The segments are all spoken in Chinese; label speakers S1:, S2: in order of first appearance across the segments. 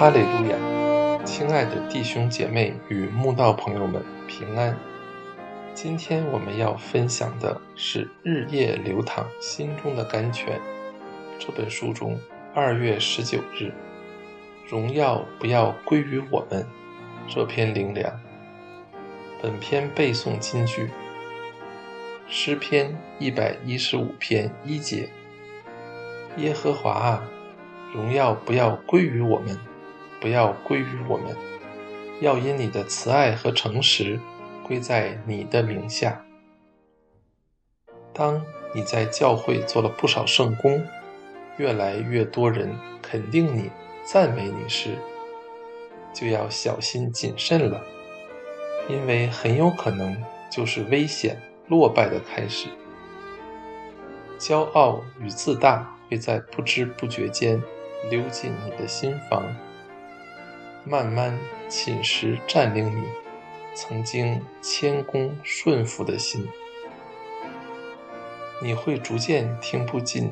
S1: 哈利路亚！亲爱的弟兄姐妹与慕道朋友们，平安！今天我们要分享的是《日夜流淌心中的甘泉》这本书中二月十九日“荣耀不要归于我们”这篇灵粮。本篇背诵金句：诗篇一百一十五篇一节：“耶和华啊！”荣耀不要归于我们，不要归于我们，要因你的慈爱和诚实归在你的名下。当你在教会做了不少圣功，越来越多人肯定你、赞美你时，就要小心谨慎了，因为很有可能就是危险落败的开始。骄傲与自大会在不知不觉间。溜进你的心房，慢慢侵蚀占领你曾经谦恭顺服的心。你会逐渐听不进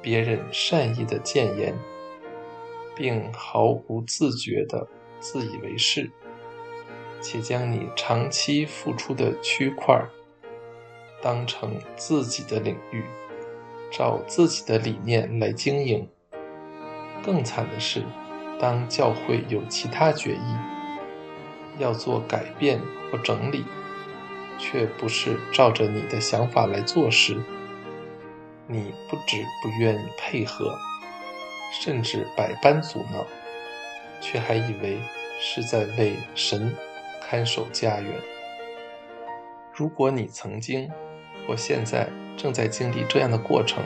S1: 别人善意的谏言，并毫无自觉地自以为是，且将你长期付出的区块当成自己的领域，照自己的理念来经营。更惨的是，当教会有其他决议要做改变或整理，却不是照着你的想法来做时，你不止不愿意配合，甚至百般阻挠，却还以为是在为神看守家园。如果你曾经或现在正在经历这样的过程，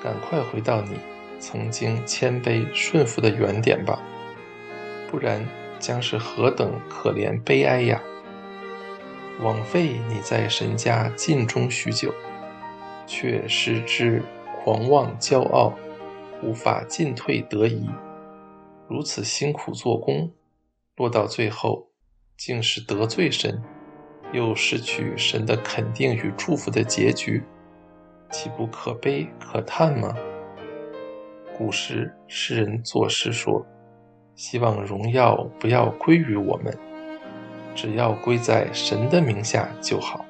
S1: 赶快回到你。曾经谦卑顺服的原点吧，不然将是何等可怜悲哀呀！枉费你在神家尽忠许久，却失之狂妄骄傲，无法进退得宜。如此辛苦做工，落到最后竟是得罪神，又失去神的肯定与祝福的结局，岂不可悲可叹吗？古时诗人作诗说：“希望荣耀不要归于我们，只要归在神的名下就好。”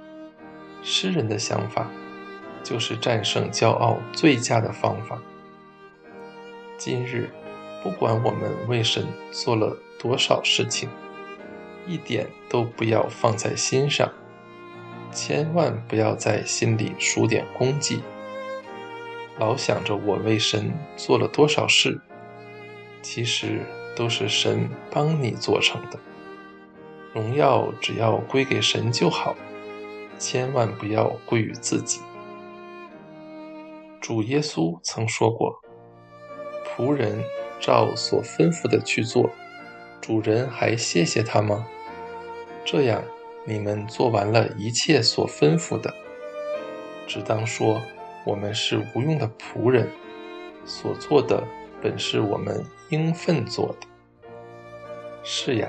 S1: 诗人的想法就是战胜骄傲最佳的方法。今日，不管我们为神做了多少事情，一点都不要放在心上，千万不要在心里数点功绩。老想着我为神做了多少事，其实都是神帮你做成的。荣耀只要归给神就好，千万不要归于自己。主耶稣曾说过：“仆人照所吩咐的去做，主人还谢谢他吗？”这样，你们做完了一切所吩咐的，只当说。我们是无用的仆人，所做的本是我们应分做的。是呀，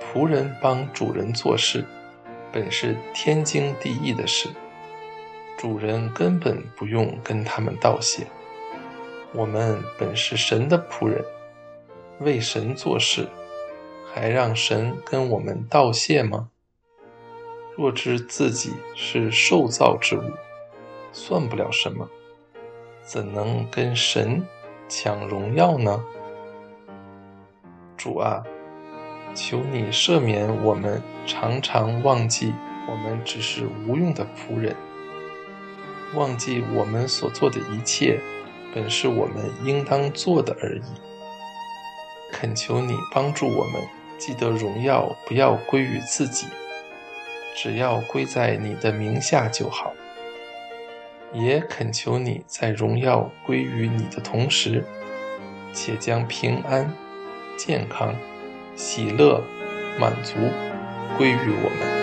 S1: 仆人帮主人做事，本是天经地义的事，主人根本不用跟他们道谢。我们本是神的仆人，为神做事，还让神跟我们道谢吗？若知自己是受造之物。算不了什么，怎能跟神抢荣耀呢？主啊，求你赦免我们，常常忘记我们只是无用的仆人，忘记我们所做的一切本是我们应当做的而已。恳求你帮助我们，记得荣耀不要归于自己，只要归在你的名下就好。也恳求你在荣耀归于你的同时，且将平安、健康、喜乐、满足归于我们。